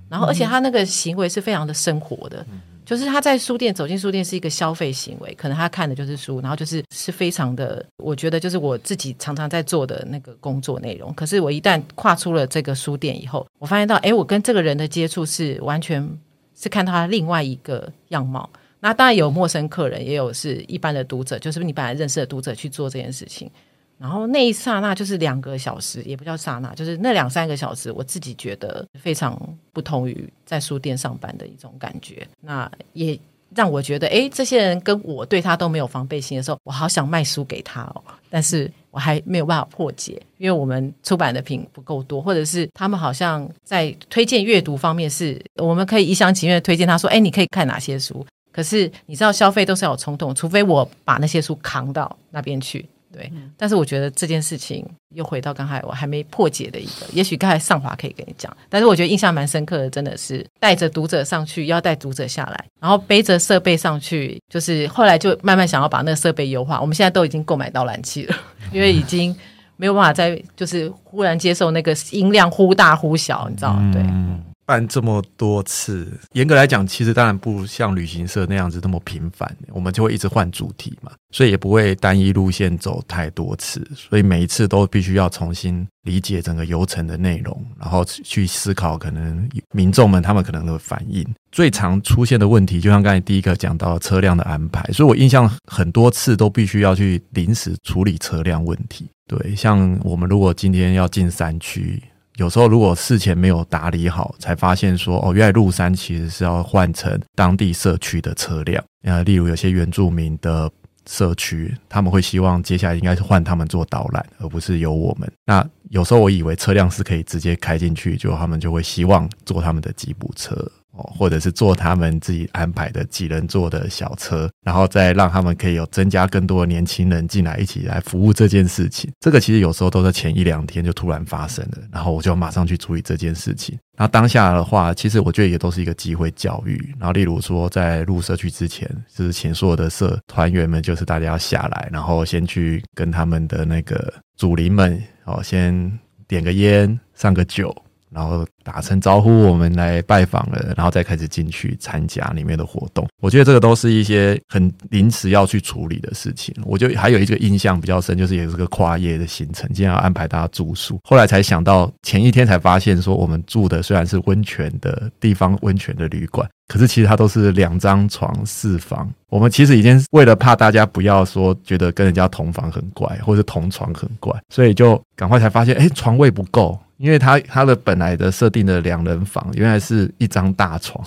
然后，而且他那个行为是非常的生活的，就是他在书店走进书店是一个消费行为，可能他看的就是书，然后就是是非常的，我觉得就是我自己常常在做的那个工作内容。可是我一旦跨出了这个书店以后，我发现到，哎，我跟这个人的接触是完全。是看他另外一个样貌。那当然有陌生客人，也有是一般的读者，就是你本来认识的读者去做这件事情。然后那一刹那就是两个小时，也不叫刹那，就是那两三个小时，我自己觉得非常不同于在书店上班的一种感觉。那也让我觉得，哎，这些人跟我对他都没有防备心的时候，我好想卖书给他哦，但是我还没有办法破解，因为我们出版的品不够多，或者是他们好像在推荐阅读方面是，我们可以一厢情愿推荐他说，哎，你可以看哪些书。可是你知道，消费都是要有冲动，除非我把那些书扛到那边去。对，但是我觉得这件事情又回到刚才我还没破解的一个，也许刚才上华可以跟你讲，但是我觉得印象蛮深刻的，真的是带着读者上去，要带读者下来，然后背着设备上去，就是后来就慢慢想要把那个设备优化。我们现在都已经购买导览器了，因为已经没有办法再就是忽然接受那个音量忽大忽小，你知道吗？对。办这么多次，严格来讲，其实当然不像旅行社那样子那么频繁，我们就会一直换主题嘛，所以也不会单一路线走太多次，所以每一次都必须要重新理解整个游程的内容，然后去思考可能民众们他们可能的反应。最常出现的问题，就像刚才第一个讲到车辆的安排，所以我印象很多次都必须要去临时处理车辆问题。对，像我们如果今天要进山区。有时候如果事前没有打理好，才发现说哦，原来入山其实是要换成当地社区的车辆。呃，例如有些原住民的社区，他们会希望接下来应该是换他们做导览，而不是由我们。那有时候我以为车辆是可以直接开进去，就他们就会希望坐他们的吉普车。哦，或者是坐他们自己安排的几人座的小车，然后再让他们可以有增加更多的年轻人进来一起来服务这件事情。这个其实有时候都在前一两天就突然发生了，然后我就马上去处理这件事情。那当下的话，其实我觉得也都是一个机会教育。然后例如说，在入社区之前，就是请所有的社团员们，就是大家要下来，然后先去跟他们的那个祖灵们，哦，先点个烟，上个酒。然后打声招呼，我们来拜访了，然后再开始进去参加里面的活动。我觉得这个都是一些很临时要去处理的事情。我就还有一个印象比较深，就是也是个跨夜的行程，今天要安排大家住宿。后来才想到，前一天才发现说，我们住的虽然是温泉的地方，温泉的旅馆，可是其实它都是两张床四房。我们其实已经为了怕大家不要说觉得跟人家同房很怪，或者同床很怪，所以就赶快才发现，哎，床位不够。因为他他的本来的设定的两人房原来是一张大床，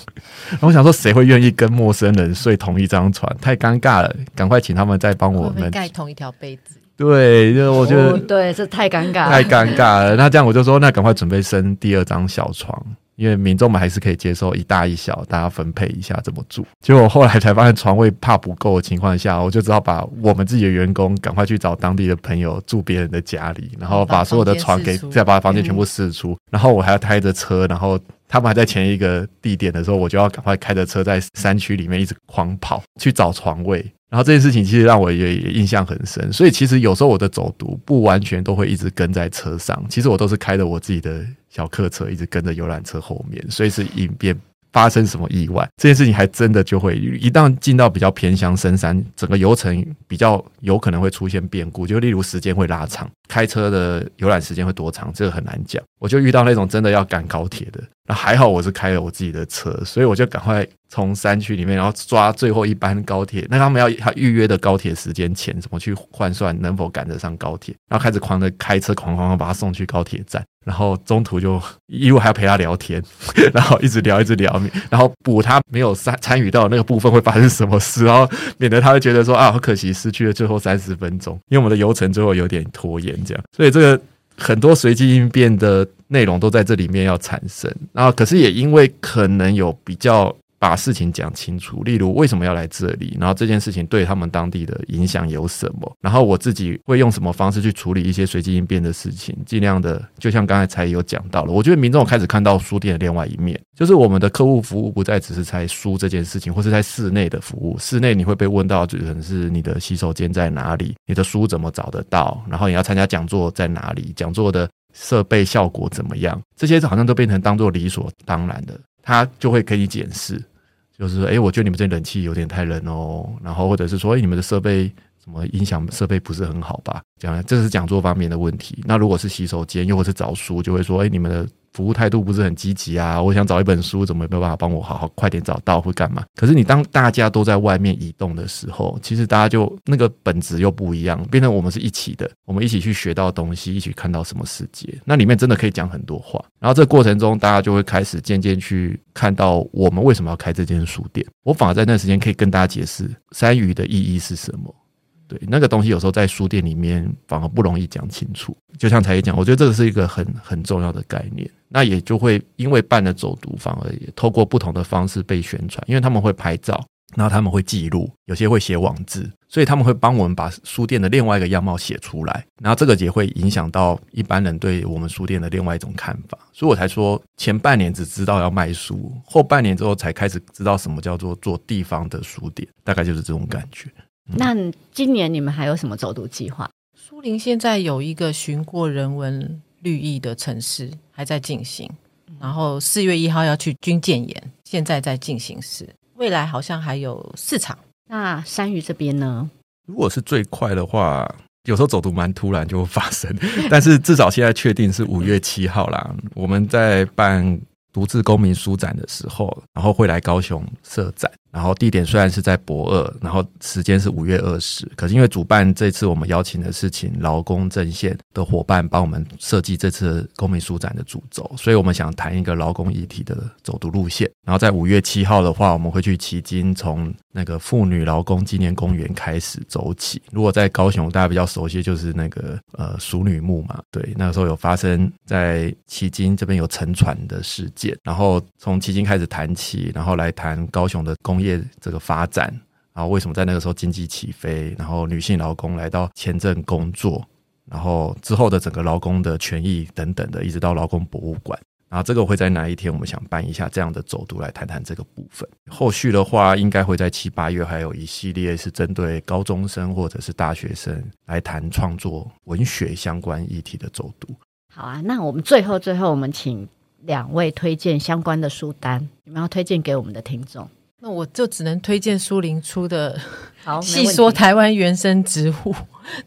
然 后我想说，谁会愿意跟陌生人睡同一张床？太尴尬了，赶快请他们再帮我们盖同一条被子。对，就我觉得、哦、对，这太尴尬了，太尴尬了。那这样我就说，那赶快准备生第二张小床。因为民众们还是可以接受一大一小，大家分配一下怎么住。结果后来才发现床位怕不够的情况下，我就只好把我们自己的员工赶快去找当地的朋友住别人的家里，然后把所有的床给再把房间全部试出。然后我还要开着车，然后他们还在前一个地点的时候，我就要赶快开着车在山区里面一直狂跑去找床位。然后这件事情其实让我也也印象很深，所以其实有时候我的走读不完全都会一直跟在车上，其实我都是开着我自己的小客车，一直跟着游览车后面，随时应变发生什么意外，这件事情还真的就会一旦进到比较偏乡深山，整个游程比较有可能会出现变故，就例如时间会拉长，开车的游览时间会多长，这个很难讲。我就遇到那种真的要赶高铁的。那还好，我是开了我自己的车，所以我就赶快从山区里面，然后抓最后一班高铁。那他们要他预约的高铁时间前，怎么去换算能否赶得上高铁？然后开始狂的开车，狂狂狂把他送去高铁站。然后中途就一路还要陪他聊天，然后一直聊一直聊，然后补他没有参参与到那个部分会发生什么事，然后免得他会觉得说啊，好可惜失去了最后三十分钟，因为我们的游程最后有点拖延这样。所以这个很多随机应变的。内容都在这里面要产生，然后可是也因为可能有比较把事情讲清楚，例如为什么要来这里，然后这件事情对他们当地的影响有什么，然后我自己会用什么方式去处理一些随机应变的事情，尽量的就像刚才才有讲到了，我觉得民众开始看到书店的另外一面，就是我们的客户服务不再只是在书这件事情，或是在室内的服务，室内你会被问到就可能是你的洗手间在哪里，你的书怎么找得到，然后你要参加讲座在哪里，讲座的。设备效果怎么样？这些好像都变成当做理所当然的，他就会给你检视，就是说，哎，我觉得你们这冷气有点太冷哦，然后或者是说，哎，你们的设备什么音响设备不是很好吧？讲这是讲座方面的问题。那如果是洗手间，又或是找书，就会说，哎，你们的。服务态度不是很积极啊！我想找一本书，怎么没有办法帮我好好快点找到，会干嘛？可是你当大家都在外面移动的时候，其实大家就那个本质又不一样，变成我们是一起的，我们一起去学到东西，一起看到什么世界。那里面真的可以讲很多话。然后这个过程中，大家就会开始渐渐去看到我们为什么要开这间书店。我反而在那段时间可以跟大家解释山鱼的意义是什么。对，那个东西有时候在书店里面反而不容易讲清楚。就像才也讲，我觉得这个是一个很很重要的概念。那也就会因为办了走读，反而也透过不同的方式被宣传。因为他们会拍照，然后他们会记录，有些会写网志，所以他们会帮我们把书店的另外一个样貌写出来。然后这个也会影响到一般人对我们书店的另外一种看法。所以我才说，前半年只知道要卖书，后半年之后才开始知道什么叫做做地方的书店，大概就是这种感觉。嗯、那今年你们还有什么走读计划？苏林现在有一个寻过人文绿意的城市还在进行，然后四月一号要去军舰岩，现在在进行时，未来好像还有四场。那山鱼这边呢？如果是最快的话，有时候走读蛮突然就会发生，但是至少现在确定是五月七号啦。我们在办独自公民书展的时候，然后会来高雄设展。然后地点虽然是在博二，然后时间是五月二十，可是因为主办这次我们邀请的是请劳工阵线的伙伴帮我们设计这次公民书展的主轴，所以我们想谈一个劳工议题的走读路线。然后在五月七号的话，我们会去旗津，从那个妇女劳工纪念公园开始走起。如果在高雄大家比较熟悉，就是那个呃淑女墓嘛，对，那个时候有发生在旗津这边有沉船的事件，然后从旗津开始谈起，然后来谈高雄的工业。这个发展，然后为什么在那个时候经济起飞？然后女性劳工来到前镇工作，然后之后的整个劳工的权益等等的，一直到劳工博物馆。然后这个会在哪一天？我们想办一下这样的走读来谈谈这个部分。后续的话，应该会在七八月还有一系列是针对高中生或者是大学生来谈创作文学相关议题的走读。好啊，那我们最后最后，我们请两位推荐相关的书单，你们要推荐给我们的听众。那我就只能推荐书林出的《细说台湾原生植物》，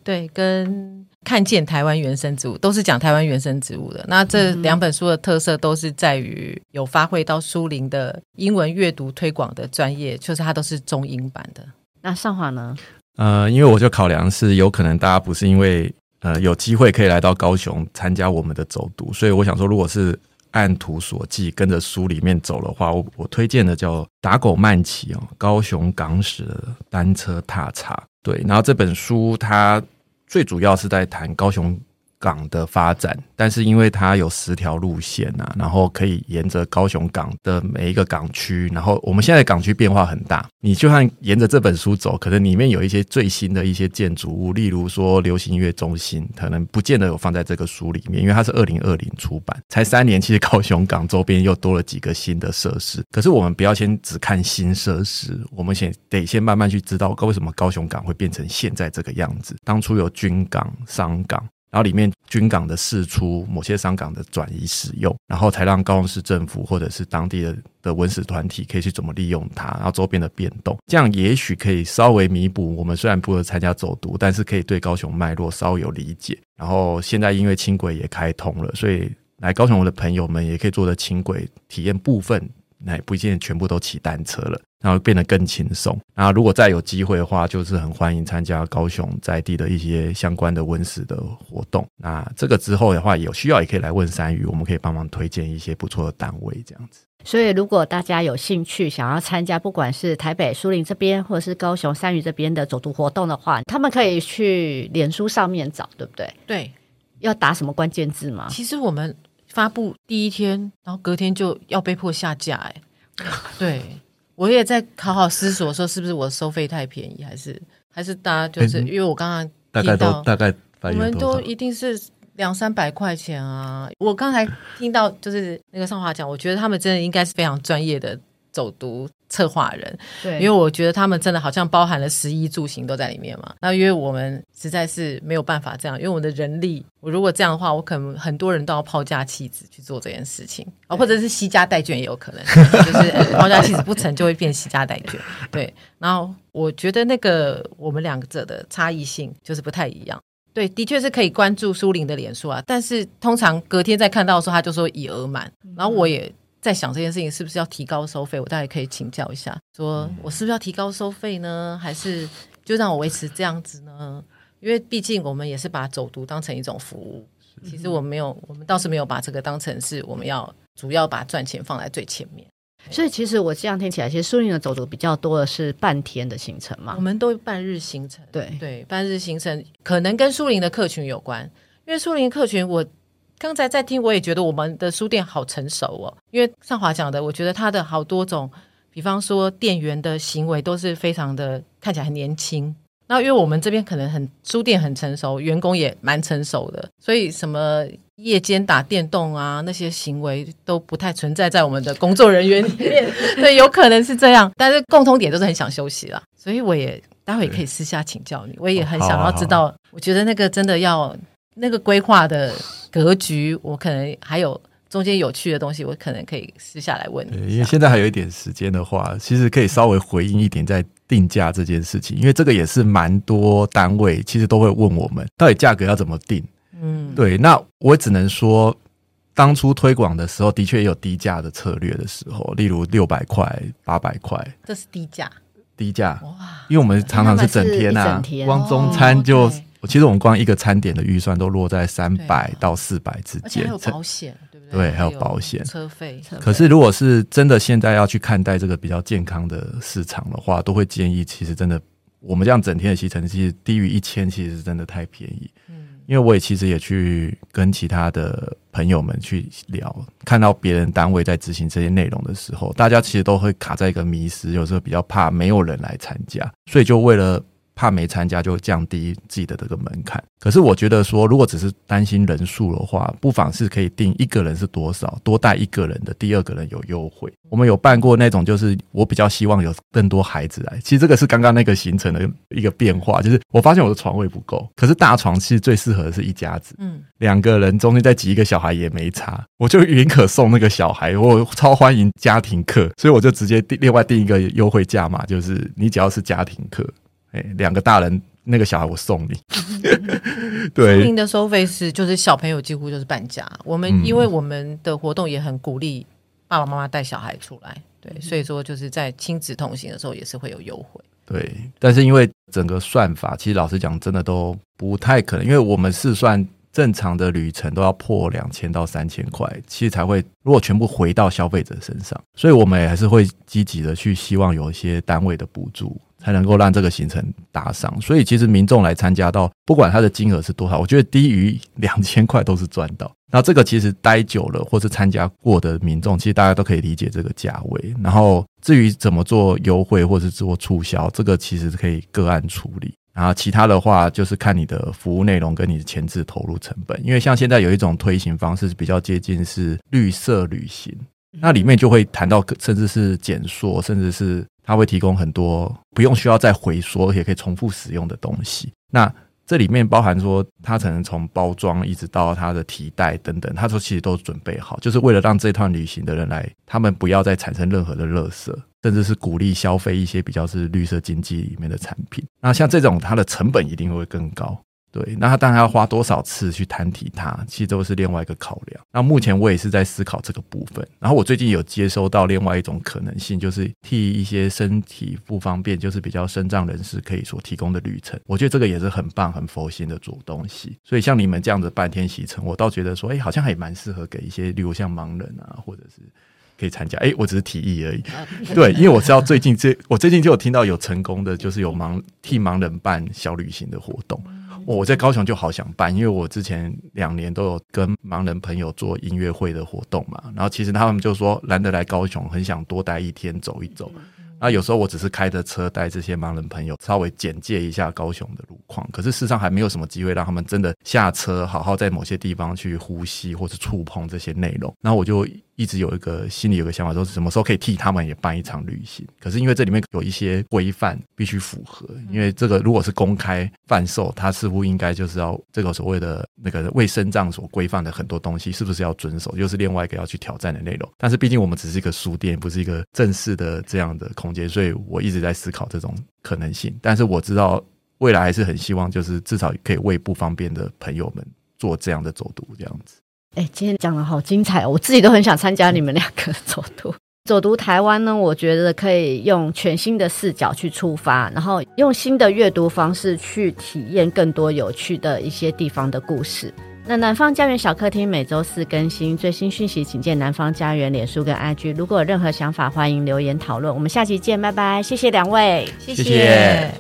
对，跟看见台湾原生植物都是讲台湾原生植物的。那这两本书的特色都是在于有发挥到书林的英文阅读推广的专业，就是它都是中英版的。那上华呢？呃，因为我就考量是有可能大家不是因为呃有机会可以来到高雄参加我们的走读，所以我想说，如果是。按图索骥，跟着书里面走的话，我我推荐的叫《打狗慢骑》哦，高雄港史单车踏查。对，然后这本书它最主要是在谈高雄。港的发展，但是因为它有十条路线呐、啊，然后可以沿着高雄港的每一个港区，然后我们现在港区变化很大，你就算沿着这本书走，可能里面有一些最新的一些建筑物，例如说流行音乐中心，可能不见得有放在这个书里面，因为它是二零二零出版，才三年，其实高雄港周边又多了几个新的设施。可是我们不要先只看新设施，我们先得先慢慢去知道，为什么高雄港会变成现在这个样子？当初有军港、商港。然后里面军港的释出，某些商港的转移使用，然后才让高雄市政府或者是当地的的文史团体可以去怎么利用它，然后周边的变动，这样也许可以稍微弥补我们虽然不会参加走读，但是可以对高雄脉络稍有理解。然后现在因为轻轨也开通了，所以来高雄的朋友们也可以坐着轻轨体验部分。那也不一定全部都骑单车了，然后变得更轻松。然后如果再有机会的话，就是很欢迎参加高雄在地的一些相关的温室的活动。那这个之后的话，有需要也可以来问山鱼，我们可以帮忙推荐一些不错的单位，这样子。所以如果大家有兴趣想要参加，不管是台北苏林这边，或者是高雄山鱼这边的走读活动的话，他们可以去脸书上面找，对不对？对，要打什么关键字吗？其实我们。发布第一天，然后隔天就要被迫下架，哎，对，我也在好好思索，说是不是我收费太便宜，还是还是大家就是、嗯、因为我刚刚大概都大概我们都一定是两三百块钱啊。我刚才听到就是那个上华讲，我觉得他们真的应该是非常专业的走读策划人，对，因为我觉得他们真的好像包含了食衣住行都在里面嘛。那因为我们实在是没有办法这样，因为我的人力，我如果这样的话，我可能很多人都要抛家弃子去做这件事情。啊，或者是惜家带眷也有可能，就是 抛家弃子不成就会变惜家带眷。对，然后我觉得那个我们两者的差异性就是不太一样。对，的确是可以关注苏玲的脸书啊，但是通常隔天再看到的时候，他就说已额满，然后我也在想这件事情是不是要提高收费，我大概可以请教一下，说我是不是要提高收费呢，还是就让我维持这样子呢？因为毕竟我们也是把走读当成一种服务，其实我们没有，我们倒是没有把这个当成是我们要主要把赚钱放在最前面。所以其实我这样听起来，其实苏宁的走读比较多的是半天的行程嘛。我们都半日行程，对对，半日行程可能跟苏宁的客群有关。因为书林客群，我刚才在听，我也觉得我们的书店好成熟哦。因为上华讲的，我觉得他的好多种，比方说店员的行为都是非常的看起来很年轻。那因为我们这边可能很书店很成熟，员工也蛮成熟的，所以什么夜间打电动啊那些行为都不太存在在我们的工作人员里面。对，有可能是这样，但是共通点都是很想休息啦。所以我也待会可以私下请教你，我也很想要知道。我觉得那个真的要那个规划的格局，我可能还有。中间有趣的东西，我可能可以私下来问你。因为现在还有一点时间的话，其实可以稍微回应一点在定价这件事情，因为这个也是蛮多单位其实都会问我们，到底价格要怎么定？嗯，对。那我只能说，当初推广的时候，的确也有低价的策略的时候，例如六百块、八百块，这是低价。低价哇！因为我们常常是整天呐、啊，光中餐就。其实我们光一个餐点的预算都落在三百到四百之间，而且还有保险，对不对？对，还有保险、车费。可是如果是真的现在要去看待这个比较健康的市场的话，都会建议，其实真的我们这样整天的行程，其实低于一千，其实是真的太便宜。嗯，因为我也其实也去跟其他的朋友们去聊，看到别人单位在执行这些内容的时候，大家其实都会卡在一个迷失，有时候比较怕没有人来参加，所以就为了。怕没参加就降低自己的这个门槛，可是我觉得说，如果只是担心人数的话，不妨是可以定一个人是多少，多带一个人的，第二个人有优惠。我们有办过那种，就是我比较希望有更多孩子来。其实这个是刚刚那个行程的一个变化，就是我发现我的床位不够，可是大床其实最适合的是一家子，嗯，两个人中间再挤一个小孩也没差，我就宁可送那个小孩，我超欢迎家庭客，所以我就直接另外定一个优惠价嘛，就是你只要是家庭客。哎，两个大人，那个小孩我送你。对，您的收费是就是小朋友几乎就是半价。我们因为我们的活动也很鼓励爸爸妈妈带小孩出来，对，所以说就是在亲子同行的时候也是会有优惠。对，但是因为整个算法，其实老实讲，真的都不太可能，因为我们是算正常的旅程都要破两千到三千块，其实才会如果全部回到消费者身上，所以我们也还是会积极的去希望有一些单位的补助。才能够让这个行程打上，所以其实民众来参加到，不管他的金额是多少，我觉得低于两千块都是赚到。那这个其实待久了或是参加过的民众，其实大家都可以理解这个价位。然后至于怎么做优惠或是做促销，这个其实可以个案处理。然后其他的话就是看你的服务内容跟你的前置投入成本，因为像现在有一种推行方式比较接近是绿色旅行，那里面就会谈到甚至是减塑，甚至是。它会提供很多不用需要再回收，而且可以重复使用的东西。那这里面包含说，它可能从包装一直到它的提袋等等，它说其实都准备好，就是为了让这趟旅行的人来，他们不要再产生任何的垃圾，甚至是鼓励消费一些比较是绿色经济里面的产品。那像这种，它的成本一定会更高。对，那他当然要花多少次去摊提他，其实都是另外一个考量。那目前我也是在思考这个部分。然后我最近有接收到另外一种可能性，就是替一些身体不方便，就是比较身障人士可以所提供的旅程。我觉得这个也是很棒、很佛心的做东西。所以像你们这样子半天行程，我倒觉得说，哎，好像还蛮适合给一些，例如像盲人啊，或者是可以参加。哎，我只是提议而已。对，因为我知道最近这，我最近就有听到有成功的，就是有盲替盲人办小旅行的活动。我在高雄就好想办，因为我之前两年都有跟盲人朋友做音乐会的活动嘛，然后其实他们就说难得来高雄，很想多待一天走一走。那有时候我只是开着车带这些盲人朋友稍微简介一下高雄的路况，可是事实上还没有什么机会让他们真的下车，好好在某些地方去呼吸或是触碰这些内容。然后我就一直有一个心里有个想法，说什么时候可以替他们也办一场旅行。可是因为这里面有一些规范必须符合，因为这个如果是公开贩售，它似乎应该就是要这个所谓的那个卫生账所规范的很多东西，是不是要遵守，又是另外一个要去挑战的内容。但是毕竟我们只是一个书店，不是一个正式的这样的空间。所以我一直在思考这种可能性，但是我知道未来还是很希望，就是至少可以为不方便的朋友们做这样的走读，这样子。哎，今天讲的好精彩哦，我自己都很想参加你们两个走读。走读台湾呢，我觉得可以用全新的视角去出发，然后用新的阅读方式去体验更多有趣的一些地方的故事。那南方家园小客厅每周四更新最新讯息，请见南方家园脸书跟 IG。如果有任何想法，欢迎留言讨论。我们下期见，拜拜！谢谢两位，谢谢。谢谢。